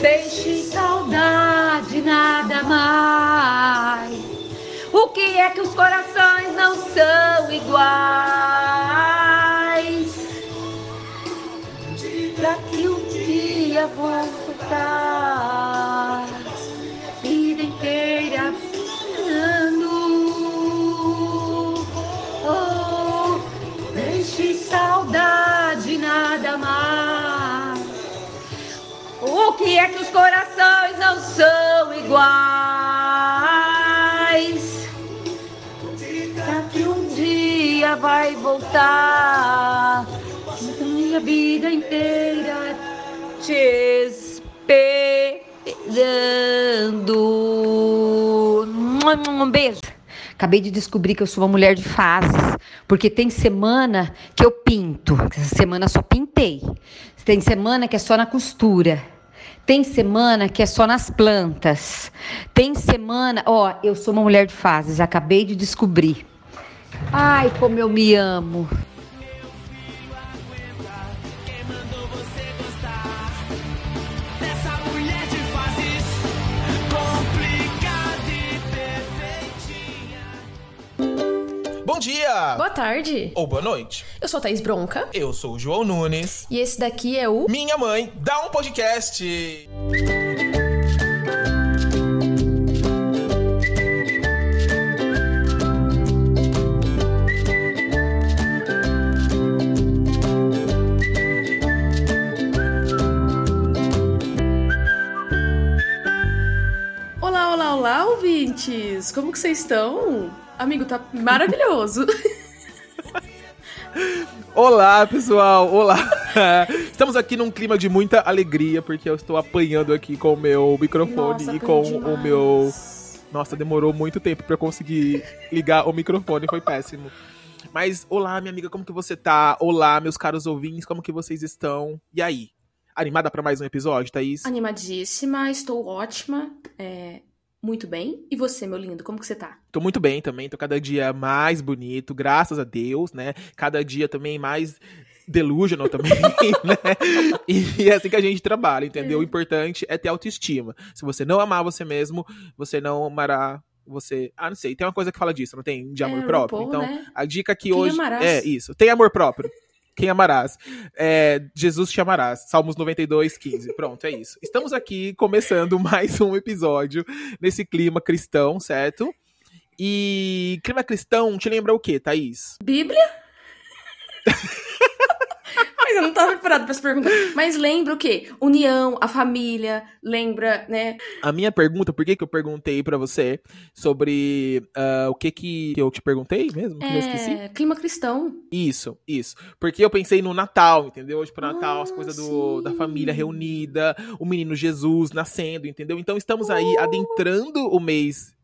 Deixe saudade, nada mais. O que é que os corações não são iguais? Iguais? Daqui um dia vai voltar. Minha vida inteira te esperando. Um beijo. Acabei de descobrir que eu sou uma mulher de fases, porque tem semana que eu pinto, essa semana só pintei. Tem semana que é só na costura. Tem semana que é só nas plantas. Tem semana, ó, eu sou uma mulher de fases, acabei de descobrir. Ai, como eu me amo. Bom dia! Boa tarde. Ou boa noite. Eu sou a Thaís Bronca Eu sou o João Nunes. e esse daqui é o Minha mãe dá um podcast. Olá, olá, olá, ouvintes! Como que vocês estão? Amigo, tá maravilhoso. Olá, pessoal. Olá. Estamos aqui num clima de muita alegria porque eu estou apanhando aqui com o meu microfone Nossa, e com apanhei o meu Nossa, demorou muito tempo pra eu conseguir ligar o microfone, foi péssimo. Mas olá, minha amiga, como que você tá? Olá, meus caros ouvintes, como que vocês estão? E aí? Animada pra mais um episódio, Thaís? Animadíssima, estou ótima, é, muito bem. E você, meu lindo, como que você tá? Tô muito bem também, tô cada dia mais bonito, graças a Deus, né? Cada dia também mais delusional também, né? E é assim que a gente trabalha, entendeu? O importante é ter autoestima. Se você não amar você mesmo, você não amará você. Ah, não sei, tem uma coisa que fala disso, não tem? De amor É, próprio. Então, né? a dica que Quem hoje. amarás? É isso. Tem amor próprio. Quem amarás? É, Jesus te amarás. Salmos 92, 15. Pronto, é isso. Estamos aqui começando mais um episódio nesse clima cristão, certo? E clima cristão te lembra o quê, Thaís? Bíblia? Tava preparado pra essa pergunta. Mas lembra o quê? União, a família, lembra, né? A minha pergunta, por que, que eu perguntei pra você sobre ah, o que que eu te perguntei mesmo? Que eu esqueci? É, clima cristão. Isso, isso. Porque eu pensei no Natal, entendeu? Tipo, Natal, as Ah, coisas do, da família reunida, o menino Jesus nascendo, entendeu? Então estamos aí adentrando o mês.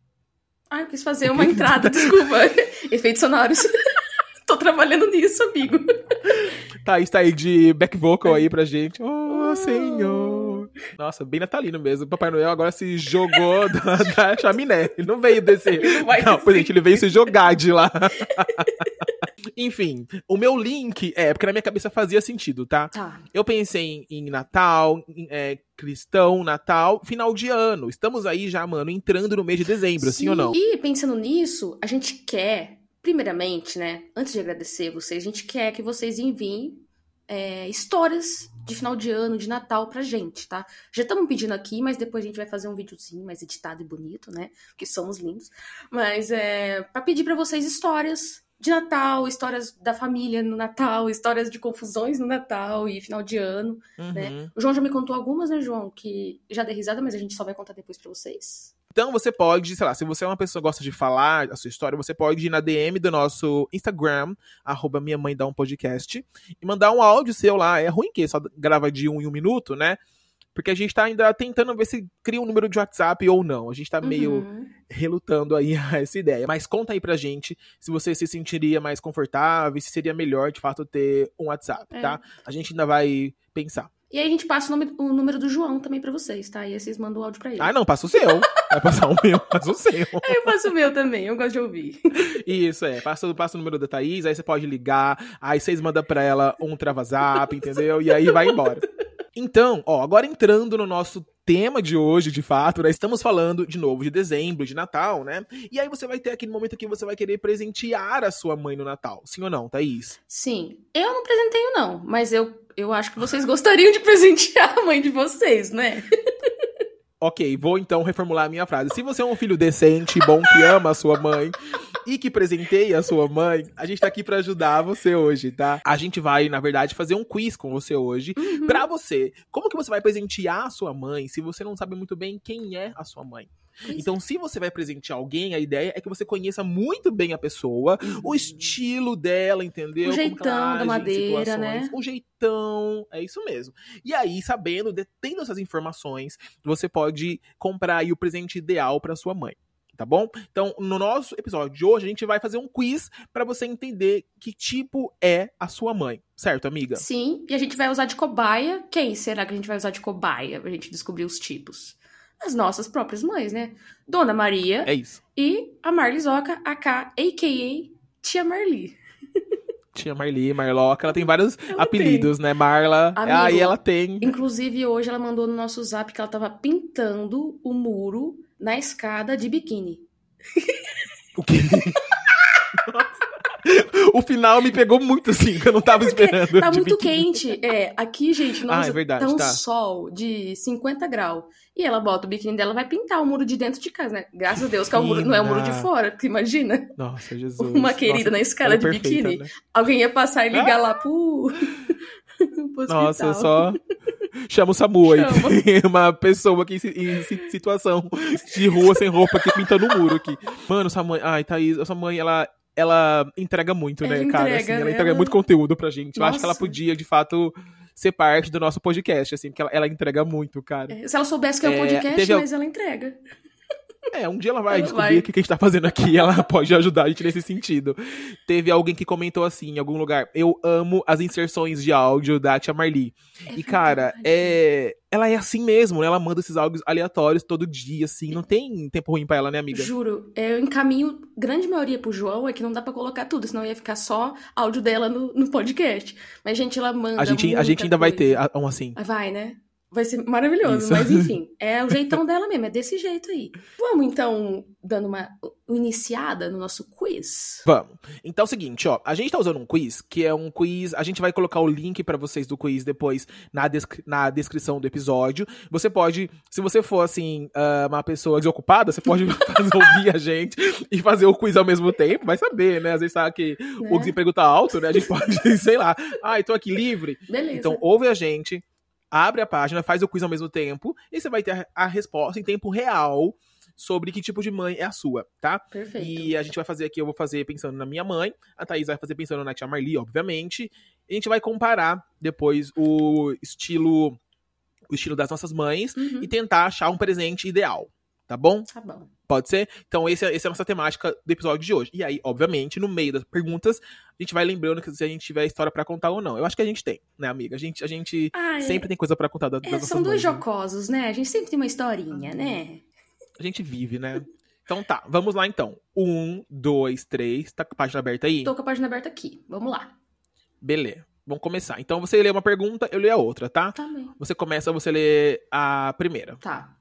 Ai, eu quis fazer uma entrada, desculpa. Efeitos sonoros. Tô trabalhando nisso, amigo. Thaís tá aí de back vocal aí pra gente. Oh, Senhor. Nossa, bem natalino mesmo. Papai Noel agora se jogou da, da chaminé. Ele não veio descer. Ele Não, descer. gente, ele veio se jogar de lá. Enfim, o meu link é porque na minha cabeça fazia sentido, tá? Tá. Eu pensei em, em Natal, em, é, cristão, Natal, final de ano. Estamos aí já, mano, entrando no mês de dezembro, sim, ou não? E pensando nisso, a gente quer, primeiramente, né? Antes de agradecer vocês, a gente quer que vocês enviem é, histórias de final de ano, de Natal pra gente, tá? Já estamos pedindo aqui, mas depois a gente vai fazer um videozinho mais editado e bonito, né? Porque somos lindos. Mas é pra pedir pra vocês histórias de Natal, histórias da família no Natal, histórias de confusões no Natal e final de ano. né? Uhum. O João já me contou algumas, né, João? Que já dei risada, mas a gente só vai contar depois pra vocês. Então você pode, sei lá, se você é uma pessoa que gosta de falar a sua história, você pode ir na DM do nosso Instagram, arroba minha mãe dá um podcast, e mandar um áudio seu lá. É ruim que só grava de um em um minuto, né? Porque a gente tá ainda tentando ver se cria um número de WhatsApp ou não. A gente tá meio Uhum. relutando aí a essa ideia. Mas conta aí pra gente se você se sentiria mais confortável, se seria melhor de fato ter um WhatsApp, É. tá? A gente ainda vai pensar. E aí a gente passa o, nome- o número do João também pra vocês, tá? E aí vocês mandam o áudio pra ele. Ah, não, passa o seu. Vai passar o meu, passa o seu. Eu faço o meu também, eu gosto de ouvir. Isso, é. Passa, passa o número da Thaís, aí você pode ligar, aí vocês mandam pra ela um travazap, entendeu? E aí vai embora. Então, ó, agora entrando no nosso tema de hoje, de fato, né? Estamos falando de novo de dezembro, de Natal, né? E aí você vai ter aquele momento que você vai querer presentear a sua mãe no Natal. Sim ou não, Thaís? Sim. Eu não presenteio, não, mas eu, eu acho que vocês gostariam de presentear a mãe de vocês, né? Ok, vou então reformular a minha frase. Se você é um filho decente, bom, que ama a sua mãe e que presenteia a sua mãe, a gente tá aqui pra ajudar você hoje, tá? A gente vai, na verdade, fazer um quiz com você hoje Uhum. pra você. Como que você vai presentear a sua mãe se você não sabe muito bem quem é a sua mãe? Então, se você vai presentear alguém, a ideia é que você conheça muito bem a pessoa, o estilo dela, entendeu? O jeitão da age em madeira, né? O jeitão, é isso mesmo. E aí, sabendo, de- tendo essas informações, você pode comprar aí o presente ideal pra sua mãe. Tá bom? Então, no nosso episódio de hoje, a gente vai fazer um quiz pra você entender que tipo é a sua mãe. Certo, amiga? Sim, e a gente vai usar de cobaia. Quem será que a gente vai usar de cobaia pra gente descobrir os tipos? As nossas próprias mães, né? Dona Maria É isso. e a Marlizoca, AK, a.k.a. Tia Marli. Tia Marli, Marloca, ela tem vários Ela apelidos, né? Marla. Amigo. Aí ela tem. Inclusive, hoje ela mandou no nosso zap que ela tava pintando o muro na escada de biquíni. O quê? O final me pegou muito assim, que eu não tava esperando. Tá muito quente. É, aqui, gente, Ah, nossa, é verdade, tá um tá. sol de 50 graus. E ela bota o biquíni dela, vai pintar o muro de dentro de casa, né? Graças a Deus que é o muro, não é o muro de Menina. fora, porque imagina. Nossa, Jesus. Uma querida Nossa, na é de perfeita, biquíni. né? Alguém ia passar e ligar lá pro. pro Nossa, só chama o Samu aí. Uma pessoa aqui em si- em si- situação de rua sem roupa aqui pintando o muro aqui. Mano, sua mãe. Ai, Thaís, sua mãe, ela. Ela entrega muito, Ela né, cara? entrega, assim, ela né? entrega Ela- muito conteúdo pra gente. Eu acho que ela Nossa. podia, de fato, ser parte do nosso podcast, assim, porque ela, ela entrega muito, cara. É, Se ela soubesse que é um É, podcast, teve mas ela entrega. É, um dia ela vai Ela descobrir vai. o que a gente tá fazendo aqui e ela pode ajudar a gente nesse sentido. Teve alguém que comentou assim, em algum lugar, eu amo as inserções de áudio da Tia Marli. É e, cara, é... ela é assim mesmo, né? Ela manda esses áudios aleatórios todo dia, assim. Não tem tempo ruim pra ela, né, amiga? Juro, eu encaminho grande maioria pro João, é que não dá pra colocar tudo, senão ia ficar só áudio dela no, no podcast. Mas, gente, ela manda. A gente, a gente ainda vai ter coisa. um assim. Vai, né? Vai ser maravilhoso, Isso. mas enfim, é o jeitão dela mesmo, é desse jeito aí. Vamos então, dando uma iniciada no nosso quiz. Vamos. Então é o seguinte, ó. A gente tá usando um quiz, que é um quiz. A gente vai colocar o link pra vocês do quiz depois na, descri- na descrição do episódio. Você pode, se você for, assim, ah, uma pessoa desocupada, você pode fazer, ouvir a gente e fazer o quiz ao mesmo tempo. Vai saber, né? Às vezes sabe que Né? o desemprego tá alto, né? A gente pode, sei lá. Ai, tô aqui livre. Beleza. Então, ouve a gente, abre a página, faz o quiz ao mesmo tempo e você vai ter a- resposta em tempo real sobre que tipo de mãe é a sua, tá? Perfeito. E a gente vai fazer aqui, eu vou fazer pensando na minha mãe, a Thaís vai fazer pensando na tia Marli, obviamente. E a gente vai comparar depois o estilo o estilo das nossas mães Uhum, e tentar achar um presente ideal, tá bom? Tá bom. Pode ser? Então, esse é, essa é a nossa temática do episódio de hoje. E aí, obviamente, no meio das perguntas, a gente vai lembrando que se a gente tiver história pra contar ou não. Eu acho que a gente tem, né, amiga? A gente, a gente Ah, é- sempre tem coisa pra contar da- das é, são dois né? jocosos, né? A gente sempre tem uma historinha, né? A gente vive, né? Então tá, vamos lá então. Um, dois, três. Tá com a página aberta aí? Tô com a página aberta aqui. Vamos lá. Beleza. Vamos começar. Então você lê uma pergunta, eu leio a outra, tá? Tá bem. Você começa, você lê a primeira. Tá.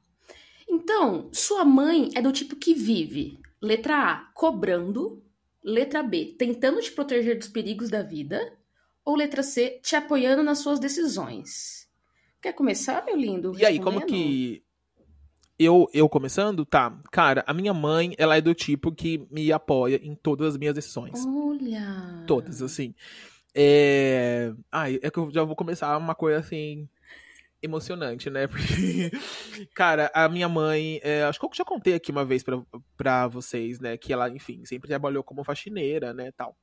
Então, sua mãe é do tipo que vive, letra A, cobrando, letra B, tentando te proteger dos perigos da vida, ou letra C, te apoiando nas suas decisões. Quer começar, meu lindo? E aí, como que. Eu, eu começando? Tá. Cara, a minha mãe, ela é do tipo que me apoia em todas as minhas decisões. Olha. Todas, assim. É. Ai, é que eu já vou começar uma coisa assim. Emocionante, né? Porque, cara, a minha mãe. é, acho que eu já contei aqui uma vez pra, pra vocês, né? Que ela, enfim, sempre trabalhou como faxineira, né? Tal.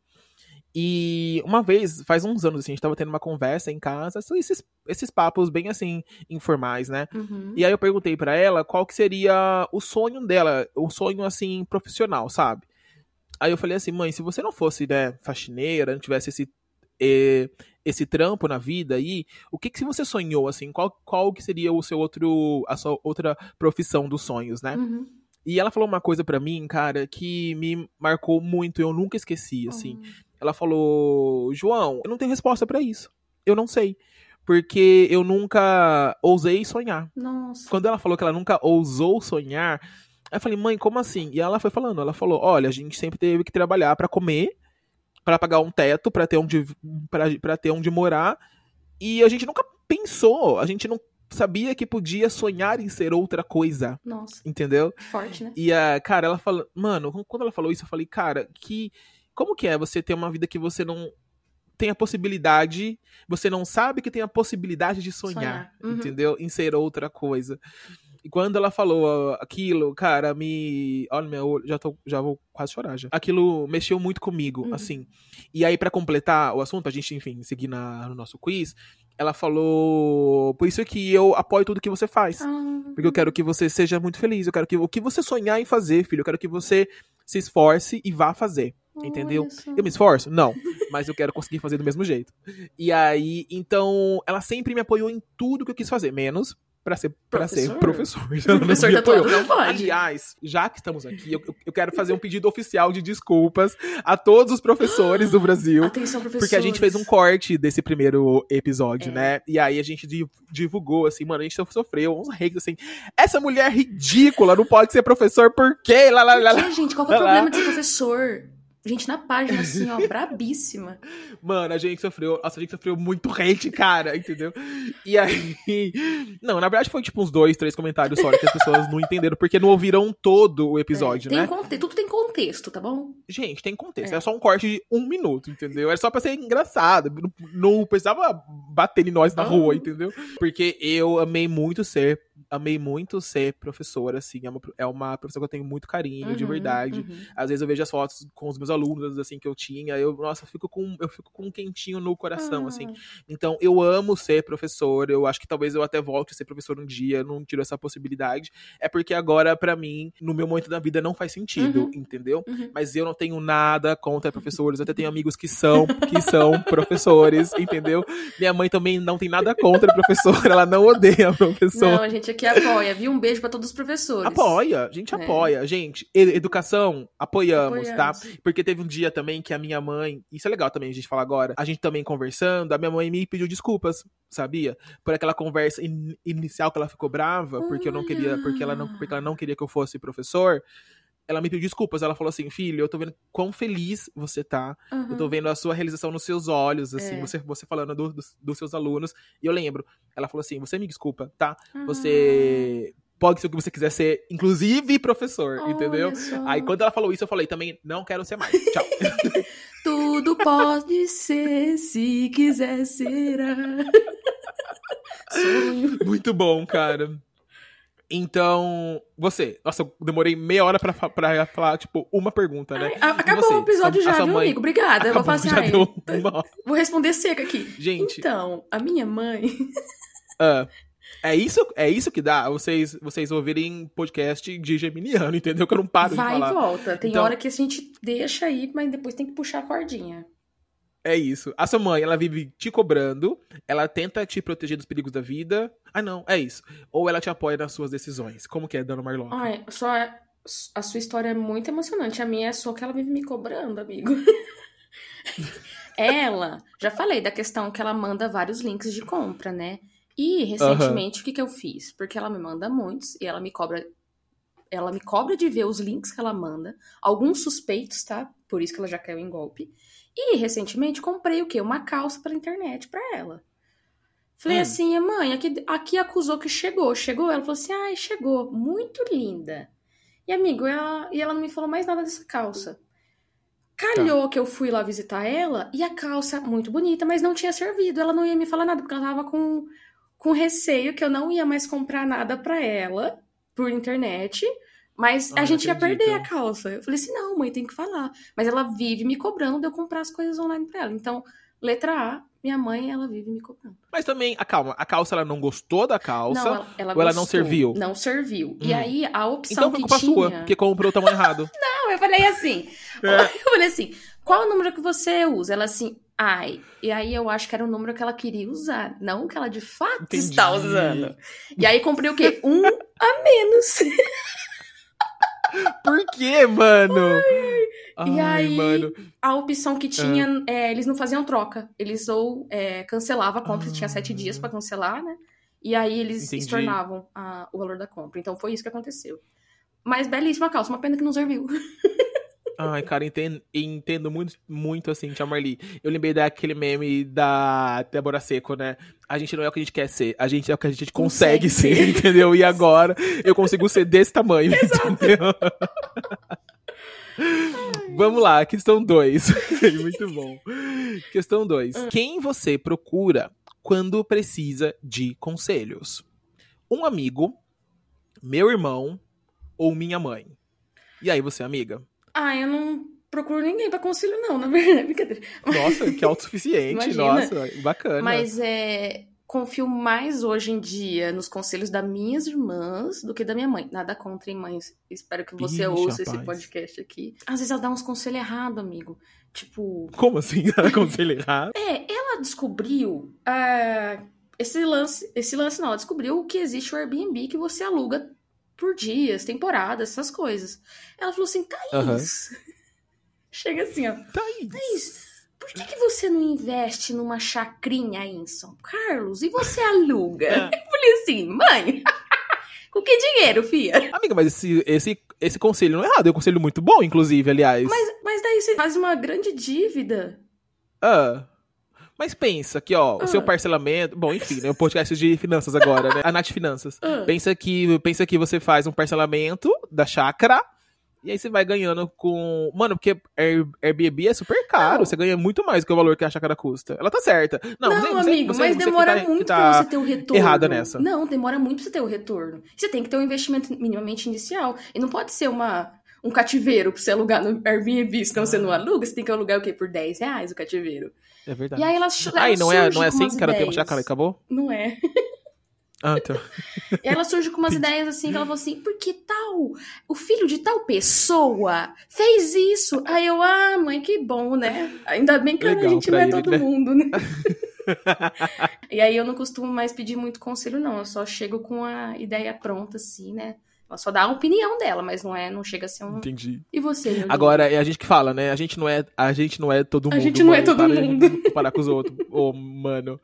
E uma vez, faz uns anos, assim, a gente tava tendo uma conversa em casa, esses, esses papos bem assim, informais, né? Uhum. E aí eu perguntei pra ela qual que seria o sonho dela, o sonho assim profissional, sabe? Aí eu falei assim, mãe, se você não fosse, né, faxineira, não tivesse esse eh, esse trampo na vida aí, o que que você sonhou assim? Qual qual que seria o seu outro a sua outra profissão dos sonhos, né? Uhum. E ela falou uma coisa pra mim, cara, que me marcou muito, eu nunca esqueci, assim. Oh. Ela falou: João, eu não tenho resposta pra isso. Eu não sei. porque eu nunca ousei sonhar. Nossa. Quando ela falou que ela nunca ousou sonhar, eu falei, mãe, como assim? E ela foi falando, ela falou, olha, a gente sempre teve que trabalhar pra comer, pra pagar um teto, pra ter onde para para ter onde morar, e a gente nunca pensou, a gente não sabia que podia sonhar em ser outra coisa, Nossa. entendeu? Forte, né? E a cara, ela falou, mano, quando ela falou isso, eu falei, cara, que como que é você ter uma vida que você não tem a possibilidade, você não sabe que tem a possibilidade de sonhar, Sonhar, uhum. entendeu? Em ser outra coisa. E quando ela falou aquilo, cara, me. Olha, meu olho, já, tô, já vou quase chorar já. Aquilo mexeu muito comigo, Uhum. assim. E aí, pra completar o assunto, a gente, enfim, seguir na, no nosso quiz, ela falou. Por isso que eu apoio tudo que você faz. Ah, Porque eu quero que você seja muito feliz. Eu quero que o que você sonhar em fazer, filho, eu quero que você se esforce e vá fazer. Entendeu? Eu me esforço? Não. Mas eu quero conseguir fazer do mesmo jeito. E aí, então, ela sempre me apoiou em tudo que eu quis fazer, menos pra ser, pra ser Professor? professor. Não Professor todo, não pode. Aliás, já que estamos aqui, eu, eu quero fazer um pedido oficial de desculpas a todos os professores do Brasil. Atenção, professor. Porque a gente fez um corte desse primeiro episódio, É. né? E aí a gente di- divulgou, assim, mano, a gente sofreu uns hates, assim. Essa mulher é ridícula, não pode ser professor, por quê? Lá, lá, lá, lá. Gente, qual que é o problema de ser professor? Gente, na página, assim, ó, brabíssima. Mano, a gente sofreu. Nossa, a gente sofreu muito hate, cara, entendeu? E aí. Não, na verdade foi tipo uns dois, três comentários só, que as pessoas não entenderam, porque não ouviram todo o episódio, É, tem né? conte- Tudo tem contexto, tá bom? Gente, tem contexto. É. É. só um corte de um minuto, entendeu? Era só pra ser engraçado. Não, não precisava bater em nós na Ah. rua, entendeu? Porque eu amei muito ser. Amei muito ser professora, assim. É uma, é uma professora que eu tenho muito carinho, de Uhum, verdade. uhum. Às vezes eu vejo as fotos com os meus alunos, assim, que eu tinha. Eu, nossa, eu fico com, eu fico com um quentinho no coração, Ah. assim. Então, eu amo ser professor. Eu acho que talvez eu até volte a ser professor um dia. Não tiro essa possibilidade. É porque agora, pra mim, no meu momento da vida, não faz sentido, Uhum. entendeu? Uhum. Mas eu não tenho nada contra professores. Eu até tenho amigos que são, que são professores, entendeu? Minha mãe também não tem nada contra professor. Ela não odeia professor. Não, a gente aqui apoia, viu? Um beijo pra todos os professores. Apoia, a gente É. apoia. Gente, educação, apoiamos, tá? Apoiamos. Porque teve um dia também que a minha mãe, isso é legal também a gente falar agora, a gente também conversando, a minha mãe me pediu desculpas, sabia? Por aquela conversa in- inicial que ela ficou brava, porque eu não queria, porque ela não, porque ela não queria que eu fosse professor. Ela me pediu desculpas, ela falou assim, filho, eu tô vendo quão feliz você tá, eu tô Uhum. vendo a sua realização nos seus olhos, assim, É. você, você falando do- dos, dos seus alunos. E eu lembro, ela falou assim: você me desculpa, tá? Ah, Você pode ser o que você quiser ser, inclusive professor, olha entendeu? só. Aí quando ela falou isso, eu falei também, não quero ser mais. Tchau. Tudo pode ser se quiser será. Sonho. Muito bom, cara. Então, você. Nossa, eu demorei meia hora pra, pra falar, tipo, uma pergunta, né? A- Acabou o episódio já, viu, mãe amigo? Obrigada. eu vou falar Acabou, assim, ai, uma vou responder seca aqui. Gente, Então, a minha mãe. ah, é, isso, é isso que dá vocês, vocês ouvirem podcast de geminiano, entendeu? Que eu não paro vai de e falar. volta. Tem Então- hora que a gente deixa aí, mas depois tem que puxar a cordinha. É isso. A sua mãe, ela vive te cobrando, ela tenta te proteger dos perigos da vida. Ah, não, é isso. Ou ela te apoia nas suas decisões. Como que é, Dona Marlon? Ai, só a sua história é muito emocionante. A minha é só que ela vive me cobrando, amigo. ela, já falei da questão que ela manda vários links de compra, né? E recentemente o que que eu fiz? Porque ela me manda muitos e ela me cobra ela me cobra de ver os links que ela manda, alguns suspeitos, tá? Por isso que ela já caiu em golpe. E recentemente comprei o quê? Uma calça pela internet pra ela. Falei Hum. assim, mãe, aqui, aqui acusou que chegou. Chegou? Ela falou assim, ai, chegou. Muito linda. E, amigo, ela, e ela não me falou mais nada dessa calça. Calhou que eu fui lá visitar ela e a calça, muito bonita, mas não tinha servido. Ela não ia me falar nada, porque ela tava com, com receio que eu não ia mais comprar nada pra ela por internet. Mas Ah, a gente ia perder a calça. Eu falei assim, não, mãe, tem que falar. Mas ela vive me cobrando de eu comprar as coisas online pra ela. Então, letra A, minha mãe, ela vive me cobrando. Mas também, a calma, a calça ela não gostou da calça. Não, ela, ela ou ela não gostou. serviu? Não serviu. E Hum. aí, a opção então foi que culpa tinha... sua, porque comprou o tamanho errado. Não, eu falei assim. É. Eu falei assim, qual o número que você usa? Ela assim, ai. E aí eu acho que era o número que ela queria usar, não o que ela de fato Entendi. está usando. E aí comprei o quê? Um a menos. Por quê, mano? E Ai, aí- mano. A opção que Ah. tinha, é, eles não faziam troca. Eles ou é, cancelavam a compra, Ah. tinha sete dias pra cancelar, né? E aí eles Entendi. estornavam a- o valor da compra. Então foi isso que aconteceu. Mas belíssima calça, uma pena que não serviu. Ai, cara, entendo, entendo muito, muito assim, Tia Marli. Eu lembrei daquele meme da Débora Seco, né? A gente não é o que a gente quer ser, a gente é o que a gente consegue, Consegue ser, ser. entendeu? E agora eu consigo ser desse tamanho, entendeu? Vamos lá, questão 2. muito bom. Questão 2. Hum. Quem você procura quando precisa de conselhos? Um amigo, meu irmão ou minha mãe? E aí, você, amiga? Ah, eu não procuro ninguém pra conselho, não, na verdade. Brincadeira. Nossa, que autossuficiente. Nossa, bacana. Mas é, confio mais hoje em dia nos conselhos das minhas irmãs do que da minha mãe. Nada contra, hein, mães. Espero que você Ixi, ouça esse rapaz. podcast aqui. Às vezes ela dá uns conselhos errados, amigo. Tipo, Como assim? Aconselho errado? é, ela descobriu ah, esse lance, esse lance não, ela descobriu que existe o Airbnb que você aluga por dias, temporadas, essas coisas. Ela falou assim, Thaís, chega assim, ó, Thaís. Thaís, por que, que você não investe numa chacrinha aí em São Carlos e você aluga? É. Eu falei assim, mãe, com que dinheiro, fia? Amiga, mas esse, esse, esse conselho não é errado. É um conselho muito bom, inclusive, aliás. Mas, mas daí você faz uma grande dívida. Ah. Mas pensa que, ó, o seu Ah. parcelamento. Bom, enfim, né? O podcast de finanças agora, né? A Nath Finanças. Ah. Pensa que, pensa que você faz um parcelamento da chácara. E aí você vai ganhando com. Mano, porque Air- Airbnb é super caro. Não. Você ganha muito mais do que o valor que a chácara custa. Ela tá certa. Não, Não, você- amigo, você- mas você demora tá- muito tá- pra você ter o retorno. errada nessa. Não, demora muito pra você ter o retorno. Você tem que ter um investimento minimamente inicial. E não pode ser uma, um cativeiro pra você alugar no Airbnb, senão você Ah. não aluga. Você tem que alugar o quê? Por 10 reais o cativeiro. É verdade. E aí não é, não é assim ela tem ideias. chácara acabou? Não é. Ah, então. E ela surge com umas ideias assim, que ela falou assim, porque tal, o filho de tal pessoa fez isso. Aí eu, ah, mãe, que bom, né? Ainda bem que a Legal gente pra não é ele, todo né? mundo, né? e aí eu não costumo mais pedir muito conselho, não. Eu só chego com a ideia pronta, assim, né? Ela só dá a opinião dela, mas não é, não chega a ser um. Entendi. E você? Agora, é a gente que fala, né? A gente não é, a gente não é todo A mundo. gente não é mano. todo Para mundo. Comparar com os outros. Ô, mano.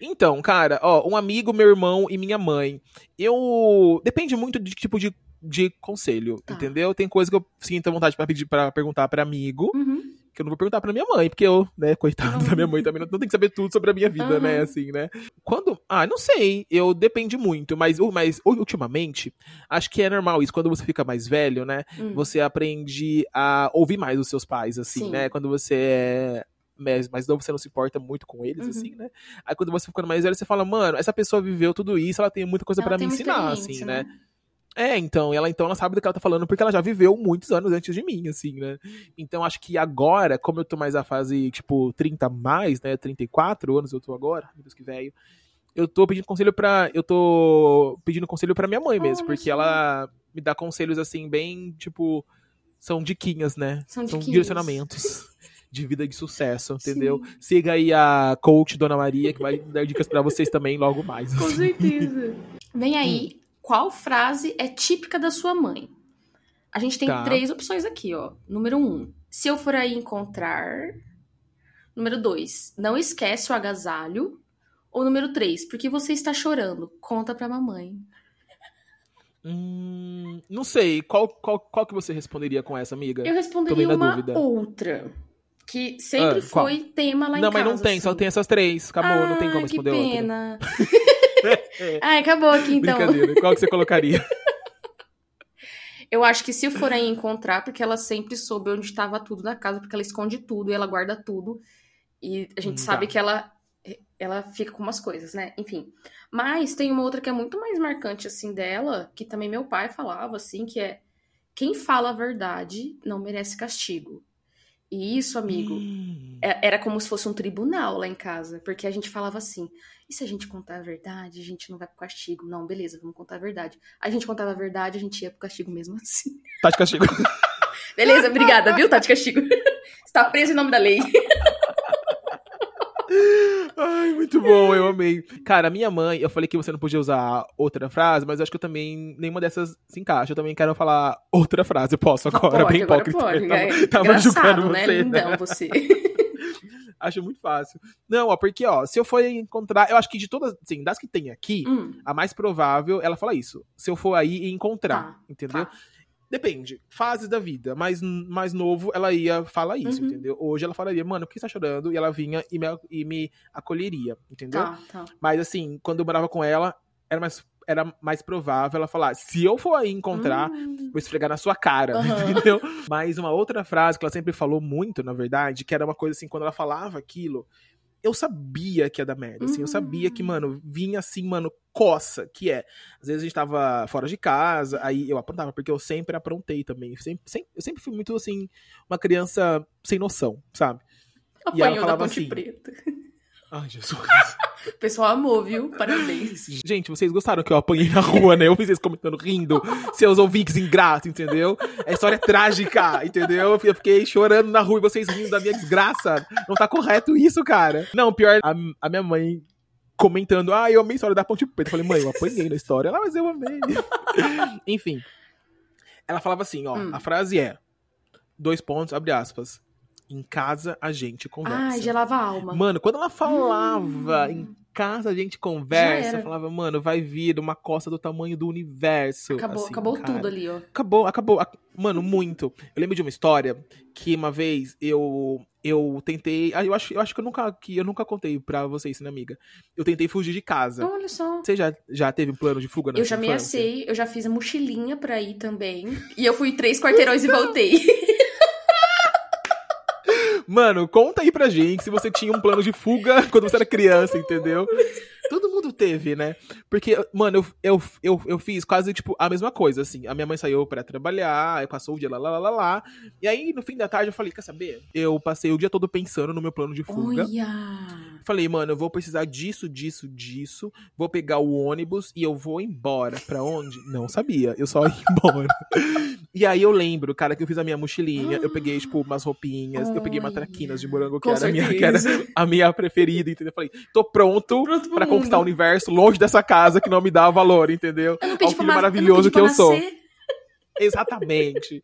Então, cara, ó, um amigo, meu irmão e minha mãe. Eu. Depende muito de que tipo de, de conselho, Tá. entendeu? Tem coisa que eu sinto vontade pra pedir para perguntar pra amigo, Uhum. que eu não vou perguntar pra minha mãe, porque eu, né, coitado Não. da minha mãe também, não, não tem que saber tudo sobre a minha vida, Aham. né, assim, né? Quando. Ah, não sei, eu depende muito, mas, mas ultimamente, acho que é normal isso. Quando você fica mais velho, né? Hum. você aprende a ouvir mais os seus pais, assim, Sim. né? Quando você é mais, mais novo, você não se importa muito com eles, Uhum. assim, né? Aí quando você ficando mais velho, você fala, mano, essa pessoa viveu tudo isso, ela tem muita coisa tem me ensinar, assim, né? É, então, ela então ela sabe do que ela tá falando, porque ela já viveu muitos anos antes de mim, assim, né? Então acho que agora, como eu tô mais a fase, tipo, 30 mais, né? 34 anos eu tô agora, meu Deus que velho. Eu tô pedindo conselho pra. Eu tô pedindo conselho pra minha mãe mesmo, Olha porque só. ela me dá conselhos assim, bem, tipo. São diquinhas, né? São São diquinhas. direcionamentos de vida de sucesso, entendeu? Sim. Siga aí a coach Dona Maria, que vai dar dicas pra vocês também logo mais. Com assim. certeza. Vem aí, qual frase é típica da sua mãe? A gente tem Tá. três opções aqui, ó. Número um, se eu for aí encontrar. Número dois, não esquece o agasalho. Ou número três, porque você está chorando? Conta pra mamãe. Hum, não sei, qual, qual, qual que você responderia com essa, amiga? Eu responderia uma dúvida. outra. Que sempre Ah, qual? foi tema lá em não, casa. mas não tem, só assim. tem essas três. Acabou, não tem como responder que outra. Ai, acabou aqui então. Brincadeira. Qual que você colocaria? Eu acho que se eu for aí encontrar, porque ela sempre soube onde estava tudo na casa, porque ela esconde tudo e ela guarda tudo. E a gente Hum, sabe tá. que ela ela fica com umas coisas, né? Enfim. Mas tem uma outra que é muito mais marcante assim dela, que também meu pai falava assim, que é quem fala a verdade não merece castigo. E isso, amigo, Hum. é- era como se fosse um tribunal lá em casa, porque a gente falava assim: e se a gente contar a verdade, a gente não vai pro castigo? Não, beleza, vamos contar a verdade. A gente contava a verdade, a gente ia pro castigo mesmo assim. Tá de castigo. Beleza, obrigada, viu? Tá de castigo. Está preso em nome da lei. Ai, muito bom, eu amei. Cara, minha mãe, eu falei que você não podia usar outra frase, mas eu acho que eu também, nenhuma dessas se encaixa. Eu também quero falar outra frase. Eu posso agora, pode, bem agora hipócrita. pode. Tava, É tava julgando né? você. né? Lindão você. Acho muito fácil. Não, ó, porque, ó, se eu for encontrar. Eu acho que de todas, assim, das que tem aqui, Hum, a mais provável, ela fala isso. Se eu for aí e encontrar, Tá, entendeu? tá. Depende, fases da vida. Mais, mais novo, ela ia falar isso, Uhum. entendeu? Hoje ela falaria, mano, por que você tá chorando? E ela vinha e me, e me acolheria, entendeu? Tá, tá. Mas assim, quando eu morava com ela, era mais, era mais provável ela falar, se eu for aí encontrar, Hum, vou esfregar na sua cara, Aham. entendeu? Mas uma outra frase que ela sempre falou muito, na verdade, que era uma coisa assim, quando ela falava aquilo, eu sabia que ia dar merda, assim, eu sabia que, Hum. mano, vinha assim, mano, coça, que é, às vezes a gente tava fora de casa, aí eu aprontava, porque eu sempre aprontei também, sempre, sempre- eu sempre fui muito, assim, uma criança sem noção, sabe? E ela Apanhou da falava Ponte assim, Preta. Ai, Jesus. O pessoal amou, viu? Parabéns. Gente, vocês gostaram que eu apanhei na rua, né? Eu vi vocês comentando, rindo. Seus ouvintes ingratos, entendeu? A história é trágica, entendeu? Eu fiquei chorando na rua e vocês rindo da minha desgraça. Não tá correto isso, cara. Não, pior, a, a minha mãe comentando, ah, eu amei a história da Ponte Preta. Eu falei, mãe, eu apanhei na história. Ela, mas eu amei. Enfim. Ela falava assim, ó, Hum. a frase é, dois pontos, abre aspas, em casa a gente conversa. Ai, gelava a alma. Mano, quando ela falava Hum. em casa a gente conversa, falava, mano, vai vir uma costa do tamanho do universo. Acabou, assim, acabou cara. tudo ali, ó. Acabou, acabou. Ac- Mano, muito. Eu lembro de uma história que uma vez eu eu tentei, ah, eu acho, eu acho que eu nunca que eu nunca contei pra vocês, né, amiga? Eu tentei fugir de casa. Olha só. Você já, já teve um plano de fuga na Eu já assei, eu já fiz a mochilinha pra ir também. E eu fui três quarteirões e voltei. Mano, conta aí pra gente se você tinha um plano de fuga quando você era criança, entendeu? Todo mundo teve, né? Porque, mano, eu, eu, eu, eu fiz quase, tipo, a mesma coisa, assim. A minha mãe saiu pra trabalhar, aí passou o dia lá, lá, lá, lá, lá. E aí, no fim da tarde, eu falei, quer saber? Eu passei o dia todo pensando no meu plano de fuga. Olha! Falei, mano, eu vou precisar disso, disso, disso. Vou pegar o ônibus e eu vou embora. Pra onde? Não sabia. Eu só ia embora. e aí eu lembro, cara, que eu fiz a minha mochilinha. Eu peguei, tipo, umas roupinhas. Eu peguei Olha. matraquinas de morango, que era, a minha, que era a minha preferida, entendeu? Falei, tô pronto Pronto pro pra conquistar o mundo. universo longe dessa casa que não me dá valor, entendeu? Eu não Ao pedi pra filho nas- maravilhoso eu que não eu pedi pra sou. nascer. Exatamente.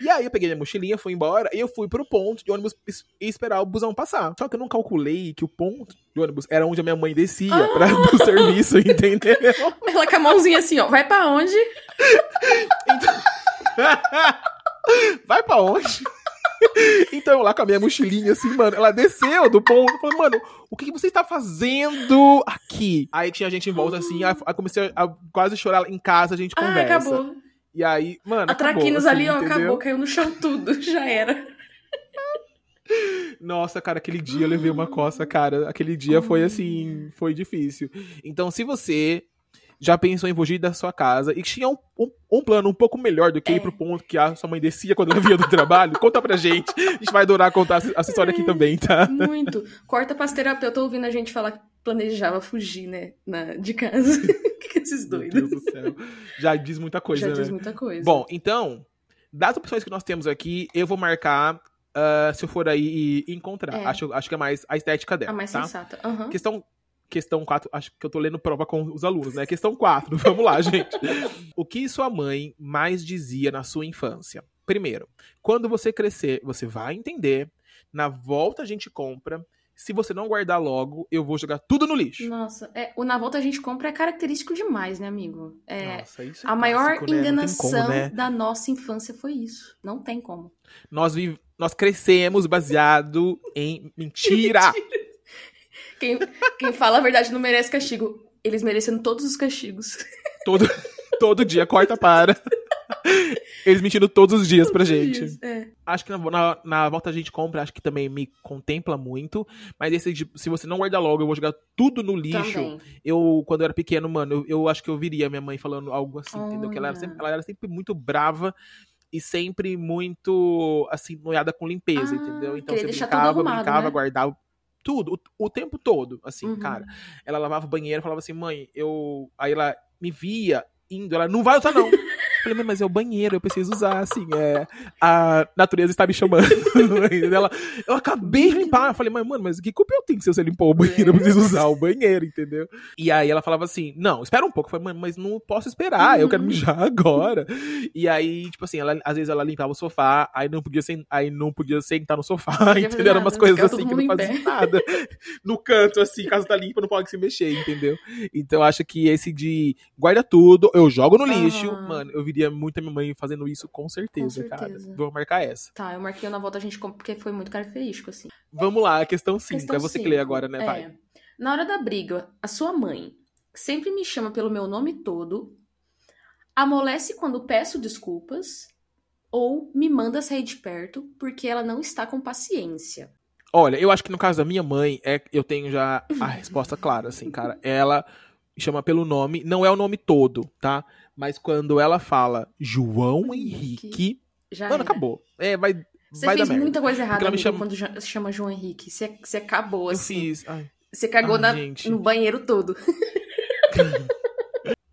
E aí eu peguei minha mochilinha, fui embora e eu fui pro ponto de ônibus es- esperar o busão passar. Só que eu não calculei que o ponto de ônibus era onde a minha mãe descia Ah! pra, pro serviço, entendeu? Ela com a mãozinha assim, ó. Vai pra onde? Vai pra onde? Então, eu lá com a minha mochilinha, assim, mano, ela desceu do ponto. Falei, mano, o que, que você está fazendo aqui? Aí tinha gente em volta, assim, aí comecei a quase chorar em casa, a gente Ah, conversa. acabou. E aí, mano, A traquinas assim, ali, ó, entendeu? acabou, caiu no chão tudo. Já era. Nossa, cara, aquele dia eu levei uma coça, cara. Aquele dia foi assim, foi difícil. Então, se você já pensou em fugir da sua casa e tinha um, um, um plano um pouco melhor do que É. ir pro ponto que a sua mãe descia quando ela vinha do trabalho, conta pra gente. A gente vai adorar contar essa- história aqui também, tá? Muito. Corta pras terapeutas ouvindo a gente falar que planejava fugir, né? Na, de casa. Esses Meu doidos? Deus do céu. Já diz muita coisa, Já né? diz muita coisa. Bom, então, das opções que nós temos aqui, eu vou marcar ah, se eu for aí encontrar. É. Acho, acho que é mais a estética dela. a mais tá? sensata. Aham. Questão, questão 4, acho que eu tô lendo prova com os alunos, né? Questão 4, vamos lá, gente. O que sua mãe mais dizia na sua infância? Primeiro, quando você crescer, você vai entender. Na volta a gente compra. Se você não guardar logo, eu vou jogar tudo no lixo. Nossa, é, o na volta a gente compra é característico demais, né, amigo? É, Nossa, isso é a maior né? Enganação como, né? da nossa infância foi isso. Não tem como. Nós, nós crescemos baseado em mentira. Quem, quem fala a verdade não merece castigo. Eles merecendo todos os castigos. todo, todo dia, corta para. Eles mentindo todos os dias pra gente. Isso, É. Acho que na, na, na volta a gente compra, acho que também me contempla muito. Mas esse, de- se você não guardar logo, eu vou jogar tudo no lixo. Também. Eu, quando eu era pequeno, mano, eu, eu acho que eu viria minha mãe falando algo assim, entendeu? Que ela era, Olha. sempre, ela era sempre muito brava e sempre muito, assim, noiada com limpeza, Ah, entendeu? Então você brincava, arrumado, brincava, né? guardava tudo, o, o tempo todo, assim, Uhum. cara. Ela lavava o banheiro e falava assim, mãe, eu. Aí ela me via indo, ela não vai usar, não. falei, "Mãe, mas é o banheiro, eu preciso usar, assim, é, a natureza está me chamando. ela, eu acabei de limpar. Eu falei, mãe, mano, mas que culpa eu tenho se você limpou o banheiro? Eu preciso usar o banheiro, entendeu? E aí ela falava assim, não, espera um pouco. Eu falei, mãe, mas não posso esperar, eu quero mijar agora. E aí, tipo assim, ela, às vezes ela limpava o sofá, aí não podia, sen- aí não podia sentar no sofá, entendeu? Eram umas coisas assim que não fazia nada. No canto, assim, casa tá limpa, não pode se mexer, entendeu? Então, eu acho que esse de guarda tudo, eu jogo no lixo, mano, eu viria muito a minha mãe fazendo isso com certeza, Com cara. certeza. Vou marcar essa. Tá, eu marquei na volta a gente porque foi muito característico, assim. Vamos lá, questão 5. Questão É você que cinco. lê agora, né? É. Vai. Na hora da briga, a sua mãe sempre me chama pelo meu nome todo, amolece quando peço desculpas ou me manda sair de perto porque ela não está com paciência. Olha, eu acho que no caso da minha mãe, é, eu tenho já a resposta clara, assim, cara. Ela me chama pelo nome, não é o nome todo, tá? Mas quando ela fala João Henrique, Já mano, era. acabou. É, vai, Você vai fez muita coisa errada amigo, chama- quando se chama João Henrique. Você, você acabou, Eu assim. fiz. ai. Você cagou Ai, na- gente. no banheiro todo.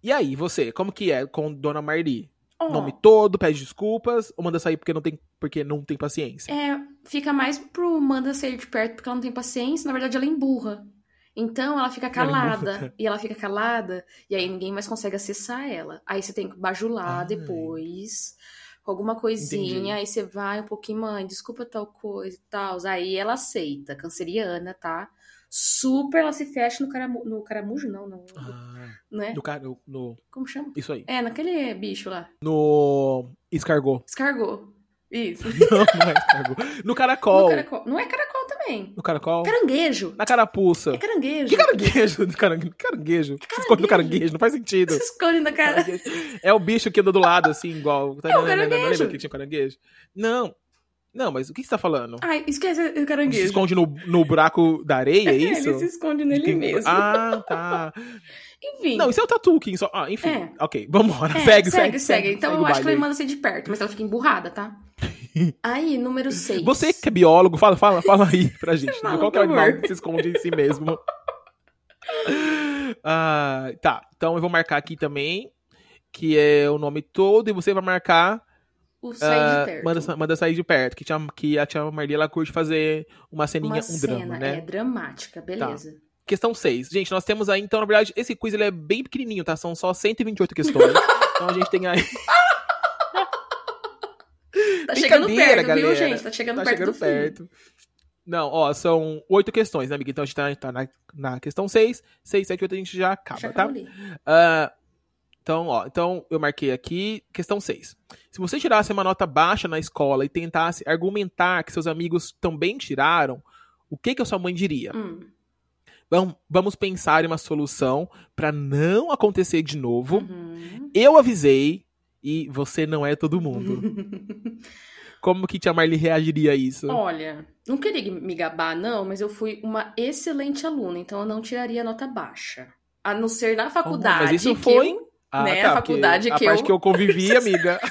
E aí, você, como que é com Dona Marli? Ó, Nome todo, pede desculpas, ou manda sair porque não tem, porque não tem paciência? É, fica mais pro manda sair de perto porque ela não tem paciência. Na verdade, ela emburra. Então ela fica Ela calada. e ela fica calada. E aí ninguém mais consegue acessar ela. Aí você tem que bajular depois. Com alguma coisinha. Entendi. Aí você vai um pouquinho, mãe, desculpa tal coisa e tal. Aí ela aceita. Canceriana, tá? Super ela se fecha no, caramu no caramujo, não, não. Ah, Né? no, no, no- Como chama? Isso aí. É, naquele bicho lá. No. Escargot. Escargot. Isso. Não, não é escargot. No No caracol. caracol. Não é caracol também. No caracol. Caranguejo. Na carapuça. É caranguejo. Que caranguejo? Caranguejo. caranguejo. Que esconde no caranguejo? Não faz sentido. Se esconde na cara. Caranguejo. É o bicho que anda do lado, assim, igual. É o caranguejo. Lembra que tinha caranguejo? Não. Não, mas o que você tá falando? Ai, esquece o Se caranguejo. esconde no, no buraco da areia, é isso? Ele se esconde nele Quem- mesmo. Ah, tá. Enfim. Não, isso é o Tatu, Kim. Só... Ah, enfim. É. Ok, vambora. É, segue, segue, segue, segue. Então segue eu acho que ela manda ser de perto, mas ela fica emburrada, tá? Aí, número 6. Você que é biólogo, fala, fala, fala aí pra gente. Fala, Qual que é o animal que se esconde em si mesmo? Ah, tá, então eu vou marcar aqui também, que é o nome todo, e você vai marcar O sair ah, de perto. manda, manda sair de perto, que, tia, que a tia Marli, ela curte fazer uma ceninha, Uma um cena, drama, né? é dramática, beleza. Questão 6. Gente, nós temos aí, então, na verdade, esse quiz ele é bem pequenininho, tá? São só 128 questões. então a gente tem aí... Tá chegando perto, viu, galera. gente? Tá chegando tá perto chegando do fim. perto. Não, ó, são oito questões, né, amiga? Então a gente tá, tá na, na questão 6, 6, 7, 8 a gente já acaba, Já tá? Ah, então, ó, então eu marquei aqui, questão 6. Se você tirasse uma nota baixa na escola e tentasse argumentar que seus amigos também tiraram, o que que a sua mãe diria? Hum. Vamos, pensar em uma solução pra não acontecer de novo. Uhum. Eu avisei e você não é todo mundo. Como que tia Marli reagiria a isso? Olha, não queria me gabar, não, mas eu fui uma excelente aluna, então eu não tiraria nota baixa. A não ser na faculdade. mas isso foi- eu- Ah, né, tá, a faculdade a que parte eu- que eu convivi, amiga.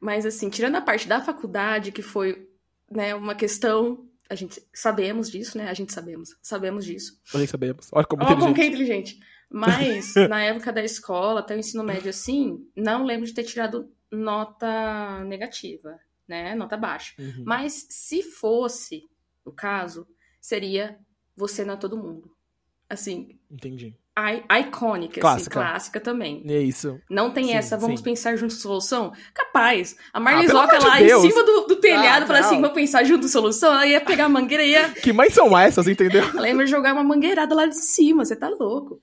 Mas assim, tirando a parte da faculdade, que foi, né, uma questão. A gente sabemos disso, né? A gente sabemos. Sabemos disso. Nós sabemos. Olha como Olha como que é inteligente. Mas, na época da escola, até o ensino médio assim, não lembro de ter tirado nota negativa, né? Nota baixa. Uhum. Mas se fosse o caso, seria Você Não é Todo Mundo. Assim, Entendi. i- icônica, Clássica. assim, clássica também. É isso. Não tem Sim, essa, vamos sim. pensar junto solução? Capaz. A Ah, Marlies pelo Oca amor de lá Deus. em cima do, do telhado, Ah, assim, vamos pensar junto solução. Ela ia pegar a mangueira e ia, Que mães são essas, entendeu? ela ia jogar uma mangueirada lá de cima. Você tá louco.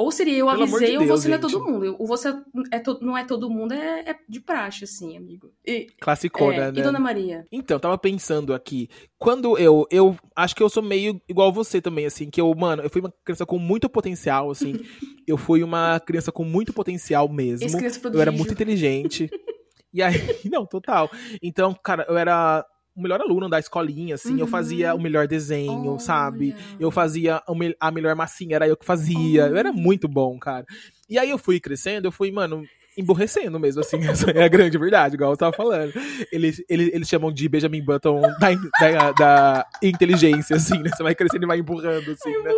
Ou seria eu Pelo avisei de ou Deus, você não é gente. todo mundo. O você é to- não é todo mundo é, é de praxe, assim, amigo. E, Classicona, é, né? e Dona Maria? Então, eu tava pensando aqui. Quando eu. Eu acho que eu sou meio igual você também, assim. Que eu, mano, eu fui uma criança com muito potencial, assim. eu fui uma criança com muito potencial mesmo. Eu era muito inteligente. e aí, não, total. Então, cara, eu era o melhor aluno da escolinha, assim. Eu Uhum. fazia o melhor desenho, sabe? Eu fazia a melhor massinha, era eu que fazia. Eu era muito bom, cara. E aí eu fui crescendo, eu fui, mano, emborrecendo mesmo, assim. Essa é a grande verdade, igual eu tava falando. Eles, eles, eles chamam de Benjamin Button da, da, da inteligência, assim, né? Você vai crescendo e vai empurrando, assim, né?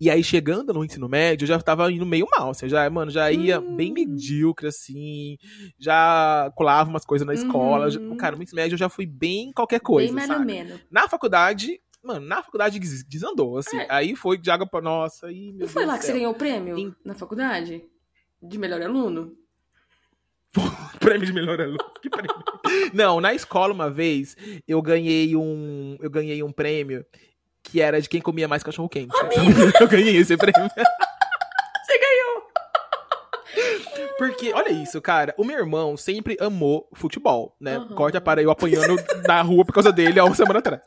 E aí, chegando no ensino médio, eu já tava indo meio mal. Assim, eu já, mano, já ia Hum. bem medíocre, assim. Já colava umas coisas na escola. Uhum. já- cara, no ensino médio eu já fui bem qualquer coisa, Bem sabe? menos. Na faculdade, mano, na faculdade des- desandou, assim. É. Aí foi de água pra nossa. E, Não foi Deus lá que você ganhou o prêmio Em- na faculdade? De melhor aluno? Prêmio de melhor aluno. Que prêmio? Não, na escola uma vez eu ganhei um, eu ganhei um prêmio que era de quem comia mais cachorro quente. Eu ganhei esse prêmio. Você ganhou! Porque, olha isso, cara, o meu irmão sempre amou futebol, né? Aham. Corta para eu apanhando na rua por causa dele há uma semana atrás.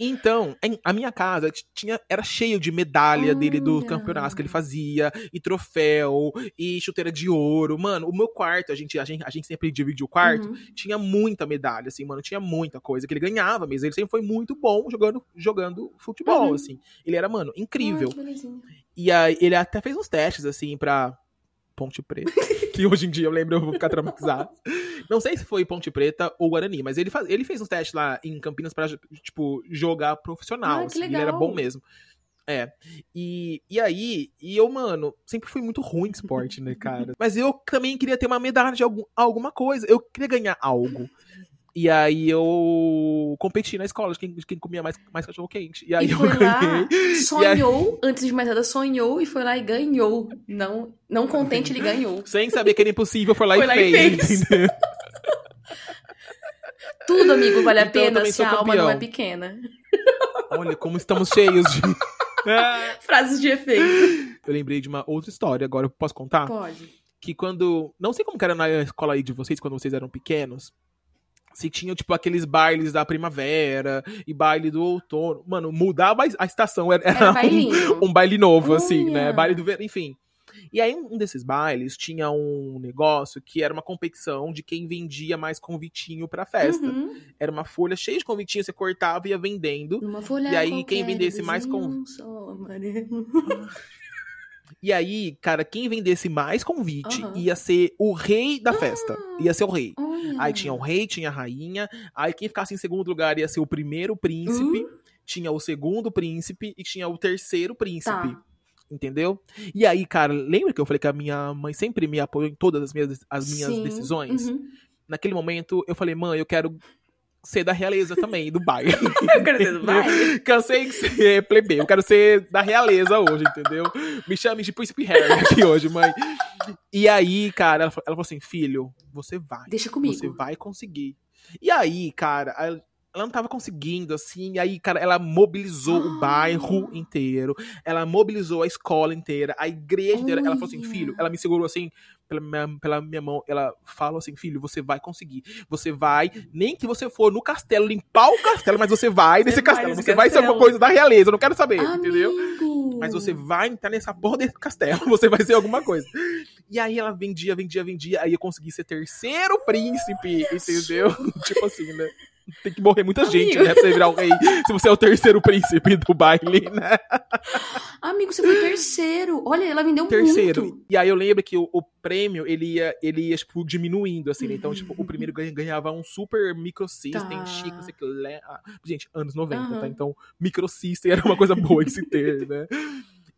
Então, a minha casa tinha, era cheio de medalha dele do Olha. campeonato que ele fazia, e troféu, e chuteira de ouro. Mano, o meu quarto, a gente, a gente, a gente sempre dividia o quarto, Uhum. tinha muita medalha, assim, mano, tinha muita coisa que ele ganhava mesmo. Ele sempre foi muito bom jogando, jogando futebol, Uhum. assim. Ele era, mano, incrível. Ai. E aí ele até fez uns testes, assim, pra Ponte Preta. que hoje em dia eu lembro, eu vou ficar traumatizado. Não sei se foi Ponte Preta ou Guarani, mas ele, faz, ele fez uns testes lá em Campinas pra, tipo, jogar profissional. Ah, que assim, ele era bom mesmo. É. E, e aí, e eu, mano, sempre fui muito ruim em esporte, né, cara? Mas eu também queria ter uma medalha de algum, alguma coisa. Eu queria ganhar algo. E aí eu competi na escola de quem, de quem comia mais, mais cachorro quente. E aí E eu foi lá, ganhei. sonhou, antes de mais nada, sonhou e foi lá e ganhou. Não, não contente, ele ganhou. Sem saber que era impossível, foi lá, Foi e, lá e fez, fez. entendeu? Tudo, amigo, vale a Então eu pena se a alma não é pequena. Olha como estamos cheios de. Frases de efeito. eu lembrei de uma outra história, agora eu posso contar? Pode. Que quando. Não sei como que era na escola aí de vocês, quando vocês eram pequenos. Se tinham, tipo, aqueles bailes da primavera e baile do outono. Mano, mudava a estação. Era, Era um- um baile novo, assim, né? Baile do verão, enfim. E aí, um desses bailes tinha um negócio que era uma competição de quem vendia mais convitinho pra festa. Uhum. Era uma folha cheia de convitinho, você cortava e ia vendendo. Numa folha E aí, quem vendesse mais com- desenha um sol amarelo. E aí, cara, quem vendesse mais convite Aham. ia ser o rei da festa. Ia ser o rei. Olha. Aí tinha o rei, tinha a rainha. Aí quem ficasse em segundo lugar ia ser o primeiro príncipe. Hum. Tinha o segundo príncipe e tinha o terceiro príncipe. Tá. Entendeu? E aí, cara, lembra que eu falei que a minha mãe sempre me apoiou em todas as minhas, as minhas Sim. decisões? Uhum. Naquele momento, eu falei, mãe, eu quero ser da realeza também, do baile. Eu quero ser do baile. Cansei de ser plebeu, eu quero ser da realeza hoje, entendeu? Me chame de Príncipe Harry aqui hoje, mãe. E aí, cara, ela, ela falou assim, filho, você vai. Deixa comigo. Você vai conseguir. E aí, cara, ela não tava conseguindo, assim, e aí, cara, ela mobilizou o Ah. bairro inteiro, ela mobilizou a escola inteira, a igreja inteira. Ela falou assim, filho, ela me segurou assim, pela minha, pela minha mão, ela falou assim, filho, você vai conseguir. Você vai, nem que você for no castelo, limpar o castelo, mas você vai nesse vai castelo. nesse Você vai ser alguma coisa da realeza, eu não quero saber, entendeu? Amigo. Mas você vai entrar nessa porra desse castelo, você vai ser alguma coisa. E aí ela vendia, vendia, vendia, aí eu consegui ser terceiro príncipe, entendeu? tipo assim, né? Tem que morrer muita gente, Amigo. né? Pra você virar o rei. Se você é o terceiro príncipe do baile, né? Amigo, você foi terceiro. Olha, ela vendeu Terceiro. muito. E aí eu lembro que o, o prêmio, ele ia, ele ia, tipo, diminuindo, assim, né? Então, tipo, o primeiro ganha- ganhava um super microsystem, Tá. chique, não sei o que. Ah, Gente, anos 90, tá? Aham. Então, microsystem era uma coisa boa de se ter, né?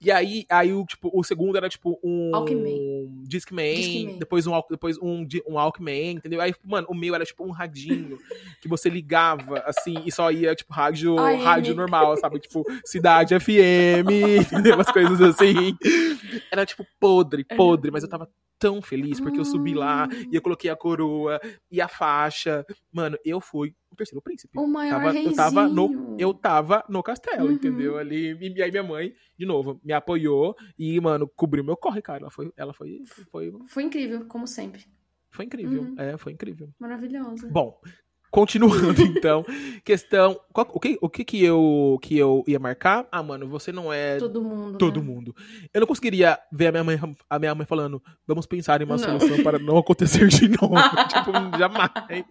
E aí, aí o, tipo, o segundo era, tipo, um... Walkman. Discman, Discman. depois um, depois um, um Walkman, entendeu? Aí, mano, o meu era, tipo, um radinho que você ligava, assim, e só ia, tipo, rádio, rádio normal, sabe? Tipo, Cidade FM, entendeu? Umas coisas assim. Era, tipo, podre, podre, mas eu tava tão feliz porque eu subi lá e eu coloquei a coroa e a faixa. Mano, eu fui o terceiro príncipe. O maior Tava- eu tava no- Eu tava no castelo, Uhum. entendeu? Ali, e aí minha mãe, de novo, me apoiou e, mano, cobriu meu corre, cara. Ela foi, ela foi, foi, Foi incrível, como sempre. foi incrível. Uhum. É, foi incrível. Maravilhosa. Bom, continuando então, questão, qual- o que, o que que eu, que eu ia marcar? Ah, mano, você não é Todo mundo. todo né? mundo. Eu não conseguiria ver a minha mãe, a minha mãe falando, vamos pensar em uma Não. solução para não acontecer de novo. tipo, jamais.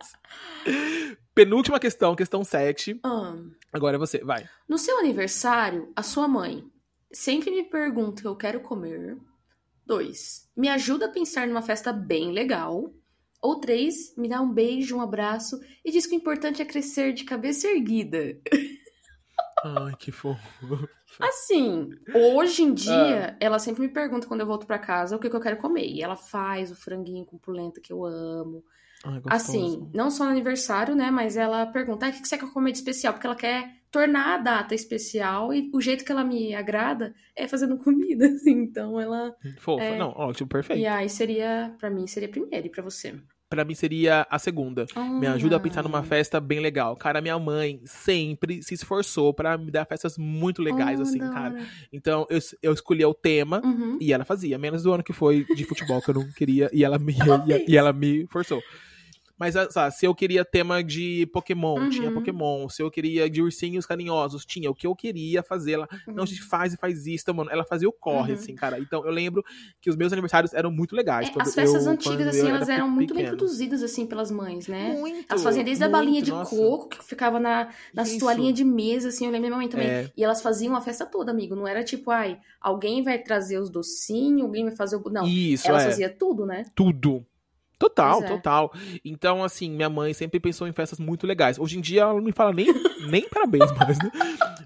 Penúltima questão, questão 7. Ah, Agora é você, vai. no seu aniversário, a sua mãe sempre me pergunta o que eu quero comer. Dois, me ajuda a pensar numa festa bem legal. Ou três, me dá um beijo, um abraço e diz que o importante é crescer de cabeça erguida. Ai, que fofo. Assim, hoje em dia, ela sempre me pergunta quando eu volto pra casa o que, que eu quero comer. E ela faz o franguinho com polenta que eu amo. Ai. Assim, não só no aniversário, né? Mas ela pergunta, ah, o que que você quer comer de especial? Porque ela quer tornar a data especial e o jeito que ela me agrada é fazendo comida, assim. Então ela. Fofa. É. Não, ótimo, perfeito. E aí seria, pra mim, seria a primeira e pra você. Pra mim seria a segunda. Me ajuda a pensar numa festa bem legal. Cara, minha mãe sempre se esforçou pra me dar festas muito legais, Oh, assim, cara. hora. Então eu, eu escolhia o tema Uhum. e ela fazia. Menos do ano que foi de futebol, que eu não queria, e ela me, e, e ela me forçou. Mas, ah, sabe, se eu queria tema de Pokémon, Uhum. tinha Pokémon. Se eu queria de ursinhos carinhosos, tinha. O que eu queria fazer, ela, não, a gente faz e faz isso, então, mano. Ela fazia o corre, Uhum. assim, cara. Então, eu lembro que os meus aniversários eram muito legais. É, as festas eu- antigas, assim, elas era eram muito bem pequeno. produzidas, assim, pelas mães, né? Muito, Elas faziam desde a muito, balinha de nossa. coco, que ficava na, nas Isso. toalhinhas de mesa, assim, eu lembro minha mãe também. É. E elas faziam a festa toda, amigo. Não era tipo, ai, alguém vai trazer os docinhos, alguém vai fazer o. Não. Isso, elas é. faziam tudo, né? Tudo. Total, é. total. Então, assim, minha mãe sempre pensou em festas muito legais. Hoje em dia ela não me fala nem, nem parabéns mais, né?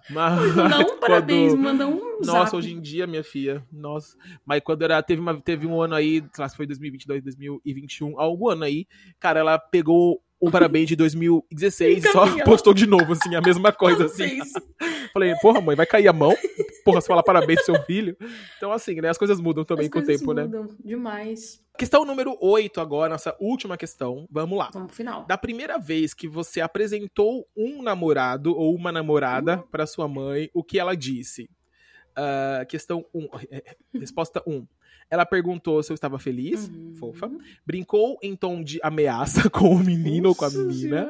Mas Não, quando- parabéns, manda um Nossa, zap. hoje em dia, minha filha, nossa. Mas quando era, teve, uma, teve um ano aí, sei lá se foi 2022, 2021, algum ano aí, cara, ela pegou um parabéns de 2016 e só postou de novo, assim, a mesma coisa, assim. Falei, porra, mãe, vai cair a mão? Porra, você fala parabéns pro seu filho? Então, assim, né, as coisas mudam também As com o tempo, né? mudam Demais. Questão número 8 agora, nossa última questão. Vamos lá. Vamos pro final. Da primeira vez que você apresentou um namorado ou uma namorada Hum. pra sua mãe, o que ela disse? Ah, questão 1. Resposta 1. Ela perguntou se eu estava feliz, Uhum. fofa. Brincou em tom de ameaça com o menino ou com a menina.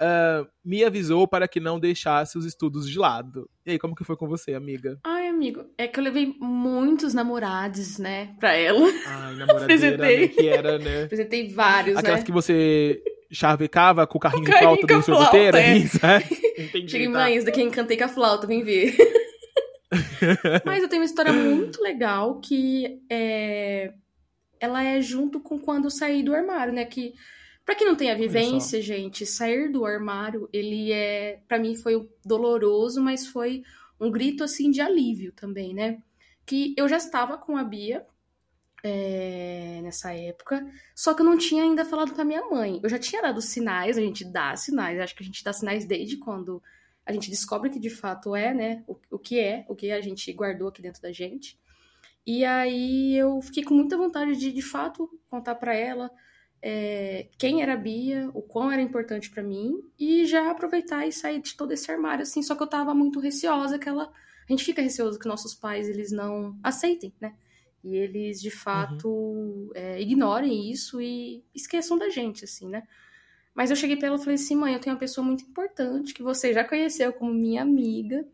Ah, me avisou para que não deixasse os estudos de lado. E aí, como que foi com você, amiga? Ai, amigo, é que eu levei muitos namorados, né, pra ela. Ai, namoradeira, Apresentei. né? Que era, né? Apresentei vários, Aquelas né? que você chavecava com o carrinho de carrinho flauta com a do sorveteiro, flauta, é. isso, é? Entendi, Cheguei, tá. mãe, isso daqui eu encantei com a flauta, vem ver. Mas eu tenho uma história muito legal que é... ela é junto com quando eu saí do armário, né? Que, pra quem não tem a vivência, gente, sair do armário, ele é. Pra mim foi doloroso, mas foi um grito assim de alívio também, né? Que eu já estava com a Bia. é, nessa época, só que eu não tinha ainda falado pra minha mãe. Eu já tinha dado sinais, a gente dá sinais, acho que a gente dá sinais desde quando a gente descobre que de fato é, né? O, o que é, o que a gente guardou aqui dentro da gente. E aí eu fiquei com muita vontade de, de fato, contar pra ela é, quem era a Bia, o quão era importante pra mim, e já aproveitar e sair de todo esse armário, assim. Só que eu tava muito receosa que ela. A gente fica receoso que nossos pais eles não aceitem, né? E eles de fato é, ignorem isso e esqueçam da gente, assim, né? Mas eu cheguei pra ela e falei assim: mãe, eu tenho uma pessoa muito importante que você já conheceu como minha amiga,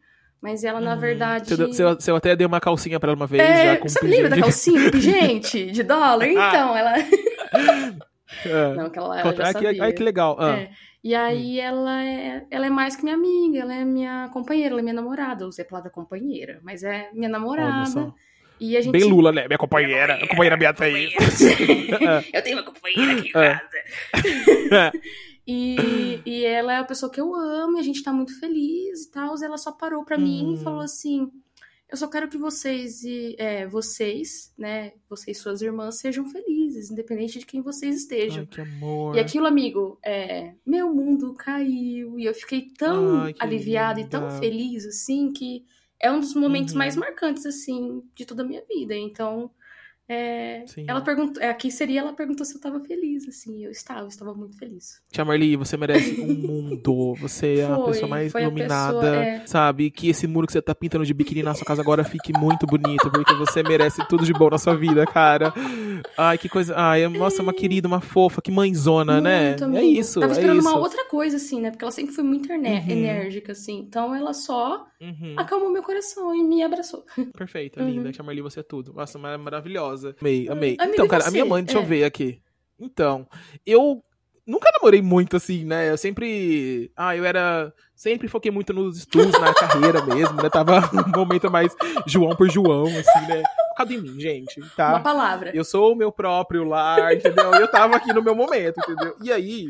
mas ela, na Uhum. verdade. Você, até deu uma calcinha pra ela uma vez, já É, com você um lembra da calcinha gente de dólar? Então, ela. de- É. Não, que ela, ela já ai, que, sabia. ai, que legal. Ah, É. E aí ela é, ela é mais que minha amiga, ela é minha companheira, ela é minha namorada. Eu usei a palavra companheira, mas é minha namorada. E a gente. Bem Lula, né? Minha companheira. Minha companheira Beatriz. Eu tenho uma companheira aqui em É. casa. E, e ela é a pessoa que eu amo, e a gente tá muito feliz e tal. Ela só parou pra mim Hum. e falou assim: Eu só quero que vocês e é, vocês, né? Vocês e suas irmãs sejam felizes, independente de quem vocês estejam. Ai, que amor. E aquilo, amigo, é, meu mundo caiu. E eu fiquei tão Ai, aliviada e tão linda. feliz, assim, que é um dos momentos Uhum. mais marcantes, assim, de toda a minha vida. Então, é, ela perguntou, é, aqui seria, ela perguntou se eu tava feliz, assim. Eu estava, eu estava muito feliz. Tia Marli, você merece um mundo. Você é a Foi, pessoa mais a iluminada. pessoa, é. Sabe? Que esse muro que você tá pintando de biquíni na sua casa agora fique muito bonito, porque você merece tudo de bom na sua vida, cara. Ai, que coisa. Ai, nossa, uma querida, uma fofa, que mãezona, né? Muito, É amigo. isso. Tava é esperando isso. uma outra coisa, assim, né? Porque ela sempre foi muito Uhum. enérgica, assim. Então, ela só Uhum. acalmou meu coração e me abraçou. Perfeita, Uhum. linda. Tia Marli, você é tudo. Nossa, mar- maravilhosa. Amei, amei. Amiga, então, cara, a você? minha mãe, deixa É. eu ver aqui. Então, eu nunca namorei muito assim, né? Eu sempre. Ah, eu era. Sempre foquei muito nos estudos, na carreira mesmo, né? Tava um momento mais João por João, assim, né? Focado em mim, gente, tá? Uma palavra. Eu sou o meu próprio lar, entendeu? Eu tava aqui no meu momento, entendeu? E aí,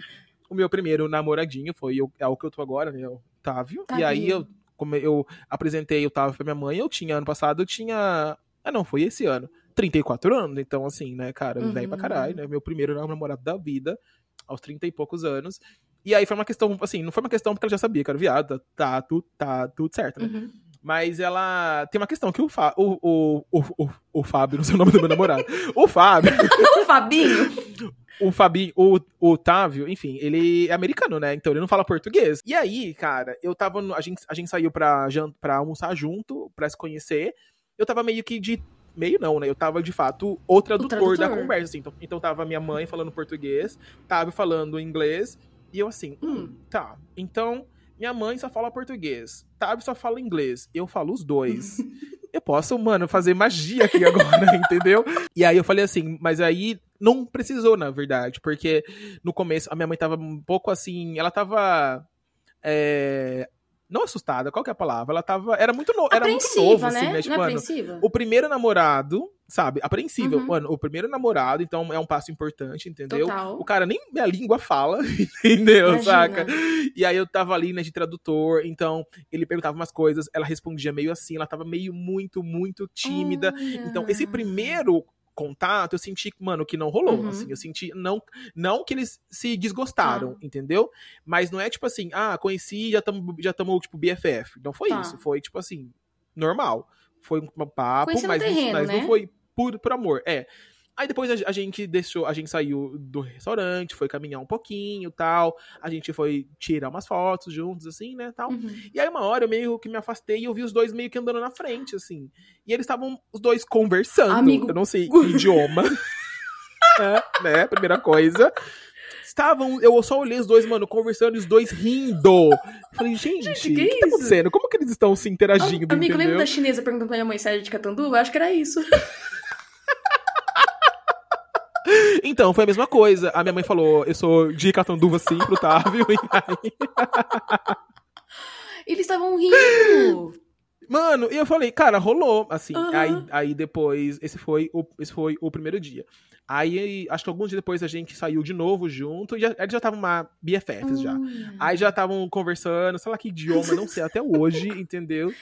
o meu primeiro namoradinho foi o, é o que eu tô agora, né? O Otávio. E aí eu como eu apresentei o Tava pra minha mãe, eu tinha, ano passado, eu tinha. Ah, não, foi esse ano. 34 anos, então assim, né, cara, Uhum. velho pra caralho, né? Meu primeiro namorado da vida, aos 30 e poucos anos. E aí foi uma questão, assim, não foi uma questão porque ela já sabia que era viado, tá, tu, tá tudo certo, né? Uhum. Mas ela tem uma questão que o, Fá, o, o, o, o, o Fábio, não sei o nome do meu namorado. O Fábio, O Fabinho. o Fabinho, o, o Otávio, enfim, ele é americano, né? Então ele não fala português. E aí, cara, eu tava. no- a, gente, a gente saiu pra, jan- pra almoçar junto, pra se conhecer. Eu tava meio que de. Meio não, né? Eu tava de fato o tradutor, da tradutor. conversa, assim. Então, então tava minha mãe falando português, Tábio falando inglês. E eu assim, hum, tá. Então, minha mãe só fala português. Tábio só fala inglês. Eu falo os dois. eu posso, mano, fazer magia aqui agora, entendeu? E aí eu falei assim, mas aí não precisou, na verdade, porque no começo a minha mãe tava um pouco assim, ela tava. é, não assustada, qual que é a palavra? Ela tava. Era muito, no, era muito novo, né? assim, né? Tipo, não é mano, o primeiro namorado, sabe? Apreensível. Uhum. Mano, o primeiro namorado, então é um passo importante, entendeu? Total. O cara nem minha língua fala, entendeu? Imagina. Saca? E aí eu tava ali, né, de tradutor, então ele perguntava umas coisas, ela respondia meio assim, ela tava meio muito, muito tímida. Então, esse primeiro contato, eu senti, mano, que não rolou, Uhum. assim, eu senti, não, não que eles se desgostaram, Tá. entendeu? Mas não é tipo assim, ah, conheci, já tamo, já tamo, tipo, BFF, não foi Tá. isso, foi, tipo assim, normal, foi um papo, Conhecendo mas, terreno, mas né? não foi por, por amor, é. Aí depois a, gente deixou, a gente saiu do restaurante, foi caminhar um pouquinho, tal, a gente foi tirar umas fotos juntos, assim, né, tal. Uhum. E aí, uma hora eu meio que me afastei e eu vi os dois meio que andando na frente, assim. E eles estavam, os dois conversando. Amigo. Eu não sei que idioma. é, né? Primeira coisa. Estavam, eu só olhei os dois, mano, conversando e os dois rindo. Falei, gente, o que que, é tá acontecendo? Como que eles estão se interagindo, Amigo, lembra entendeu? da chinesa perguntando pra minha mãe se era de Catanduva? Acho que era isso. Então, foi a mesma coisa. A minha mãe falou, eu sou de Catanduva, sim, pro Távio. E aí, Eles estavam rindo. Mano, e eu falei, cara, rolou, assim. Aham. Aí, aí depois, esse foi, o, esse foi o primeiro dia. Aí, acho que alguns dias depois a gente saiu de novo junto e já, eles já estavam uma BFFs já. Hum. Aí já estavam conversando, sei lá que idioma, não sei até hoje, entendeu?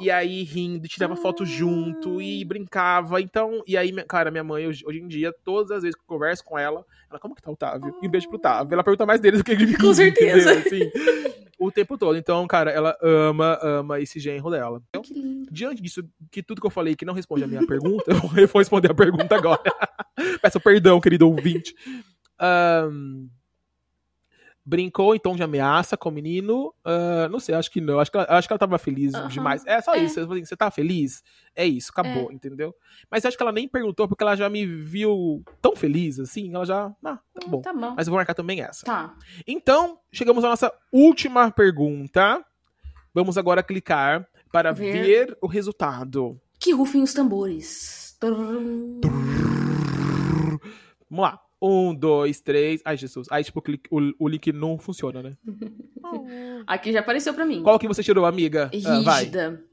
E aí rindo, tirava foto junto e brincava. Então, e aí, cara, minha mãe, hoje, hoje em dia, todas as vezes que eu converso com ela, ela, como que tá o Otávio? E um beijo pro Otávio. Ela pergunta mais dele do que de mim. Com certeza. Assim, o tempo todo. Então, cara, ela ama, ama esse genro dela. Então, diante disso, que tudo que eu falei que não responde a minha pergunta, eu vou responder a pergunta agora. Peço perdão, querido ouvinte. Ahn, brincou em tom de ameaça com o menino? Ah, não sei, acho que não. Acho que ela, acho que ela tava feliz Aham. demais. É só É. isso. Você tá feliz? É isso, acabou, entendeu? Mas acho que ela nem perguntou porque ela já me viu tão feliz assim. Ela já. Ah, tá bom. Tá bom. Mas eu vou marcar também essa. Tá. Então, chegamos à nossa última pergunta. Vamos agora clicar para Ver. ver o resultado. Que rufem os tambores. Vamos lá. Um, dois, três. Ai, Jesus. Aí, tipo, o, link não funciona, né? Aqui já apareceu pra mim. Qual que você tirou, amiga? Ah, vai. Rígida.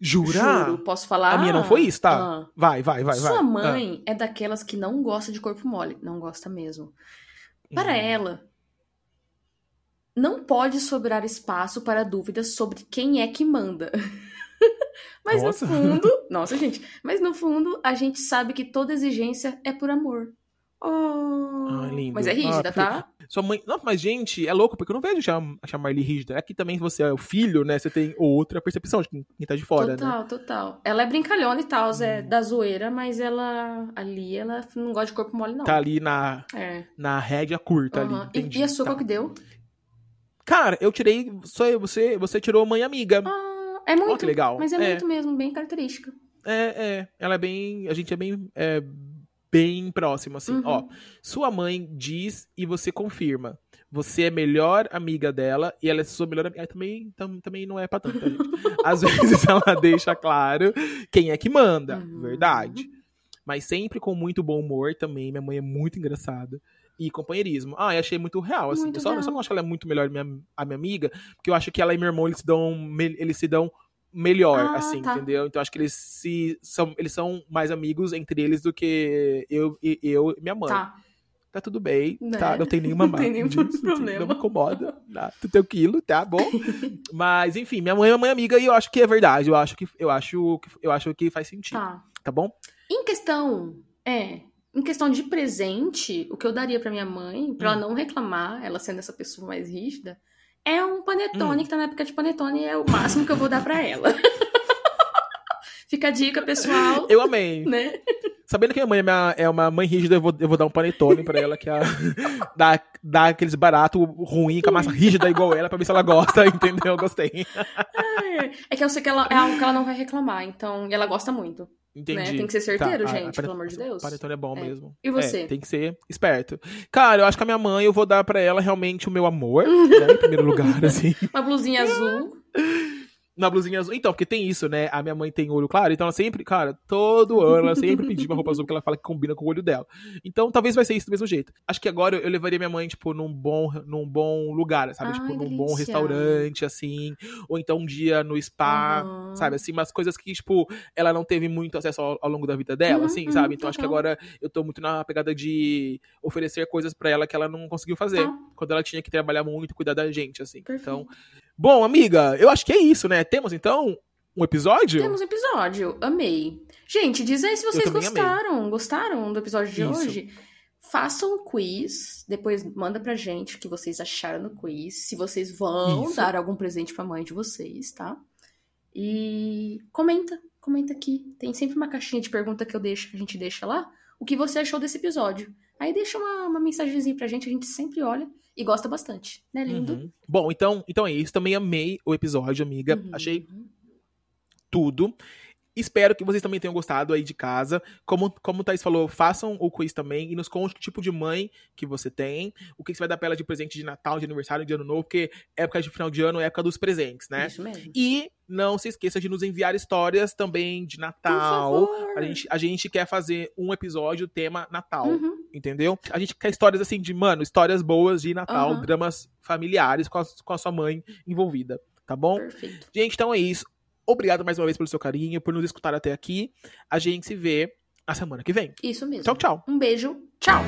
Jura? Juro, posso falar? A minha não foi isso, tá? Ah. Vai, vai, vai, vai. Sua Ah. mãe é daquelas que não gosta de corpo mole. Não gosta mesmo. Para Hum. ela, não pode sobrar espaço para dúvidas sobre quem é que manda. mas Nossa. no fundo. Nossa, gente. Mas no fundo, a gente sabe que toda exigência é por amor. Oh. Ah, lindo. Mas é rígida, Ah, tá? Sua mãe. Não, mas, gente, é louco, porque eu não vejo a Marli rígida. Aqui também, se você é o filho, né? Você tem outra percepção de quem, tá de fora, né? total, total. Ela é brincalhona e tal, é da zoeira, mas ela ali, ela não gosta de corpo mole, não. Tá ali na, É. na rédea curta Aham. ali. E- Entendi. E, a sua Tá. qual que deu? Cara, eu tirei. Só você, você tirou mãe amiga. Ah, é muito. Que legal. Mas é, É. muito mesmo, bem característica. É, é. Ela é bem. A gente é bem. É, bem próximo, assim. Uhum. Ó, sua mãe diz e você confirma. Você é melhor amiga dela e ela é sua melhor amiga. Também, tam- também não é pra tanto, tá, gente? Às vezes ela deixa claro quem é que manda. Uhum. Verdade. Mas sempre com muito bom humor também. Minha mãe é muito engraçada. E companheirismo. Ah, eu achei muito real, assim. Muito eu, só, eu real. só não acho que ela é muito melhor minha, a minha amiga, porque eu acho que ela e meu irmão, eles se dão, eles se dão melhor, Ah, assim, tá. entendeu? Então acho que eles se são, eles são mais amigos entre eles do que eu e eu e minha mãe. Tá. tá tudo bem, Né? tá? Não tem nenhuma Não tem nenhum disso, problema. Não me incomoda, tá? Tu tem aquilo, tá bom? Mas, enfim, minha mãe é uma mãe amiga e eu acho que é verdade. Eu acho que, eu acho, que- eu acho que faz sentido, Tá. tá bom? Em questão, é, em questão de presente, o que eu daria pra minha mãe, pra Hum. ela não reclamar, ela sendo essa pessoa mais rígida, é um Hum. panetone, que tá na época de panetone, é o máximo que eu vou dar pra ela. Fica a dica, pessoal, Eu amei. né? Sabendo que minha mãe é, minha- é uma mãe rígida, eu vou, eu vou dar um panetone pra ela, que é dá, dá aqueles baratos ruim, com a massa rígida igual ela, pra ver se ela gosta, entendeu? Eu gostei. É, é que eu sei que ela, é algo que ela não vai reclamar, então, e ela gosta muito. Entendi. Né? Tem que ser certeiro, Tá, a- a gente, pane- pelo amor de Deus. Panetone é bom É. mesmo. E você? É, tem que ser esperto. Cara, eu acho que a minha mãe, eu vou dar pra ela realmente o meu amor, né, em primeiro lugar, assim. Uma blusinha azul. Na blusinha azul. Então, porque tem isso, né? A minha mãe tem olho claro, então ela sempre, cara, todo ano ela sempre pediu uma roupa azul porque ela fala que combina com o olho dela. Então, talvez vai ser isso do mesmo jeito. Acho que agora eu levaria minha mãe, tipo, num bom, num bom lugar, sabe? Ai, tipo, num bom restaurante, assim. Ou então um dia no spa, Aham. sabe? Assim, umas coisas que, tipo, ela não teve muito acesso ao, ao longo da vida dela, Uhum, assim, uhum, sabe? Então, acho que agora eu tô muito na pegada de oferecer coisas pra ela que ela não conseguiu fazer. Tá. Quando ela tinha que trabalhar muito, cuidar da gente, assim. Perfeito. Então, bom, amiga, eu acho que é isso, né? Temos, então, um episódio? Temos um episódio, amei. Gente, diz aí se vocês também amei. gostaram. Gostaram do episódio de Isso. hoje? Façam um quiz, depois manda pra gente o que vocês acharam no quiz, se vocês vão Isso. dar algum presente pra mãe de vocês, tá? E comenta, comenta aqui. Tem sempre uma caixinha de pergunta que eu deixo, que a gente deixa lá. O que você achou desse episódio? Aí deixa uma, uma mensagenzinha pra gente, a gente sempre olha e gosta bastante, né, lindo? Uhum. Bom, então, então é isso. Também amei o episódio, amiga. Uhum. Achei tudo. Espero que vocês também tenham gostado aí de casa. Como, como o Thaís falou, façam o quiz também e nos conte que tipo de mãe que você tem, o que você vai dar pra ela de presente de Natal, de aniversário, de Ano Novo, porque época de final de ano é época dos presentes, né? Isso mesmo. E não se esqueça de nos enviar histórias também de Natal. A gente, a gente quer fazer um episódio tema Natal, Uhum. entendeu? A gente quer histórias assim de, mano, histórias boas de Natal, Aham. dramas familiares com a, com a sua mãe envolvida, tá bom? Perfeito. Gente, então é isso. Obrigado mais uma vez pelo seu carinho, por nos escutar até aqui. A gente se vê a semana que vem. Isso mesmo. Tchau, tchau. Um beijo. Tchau.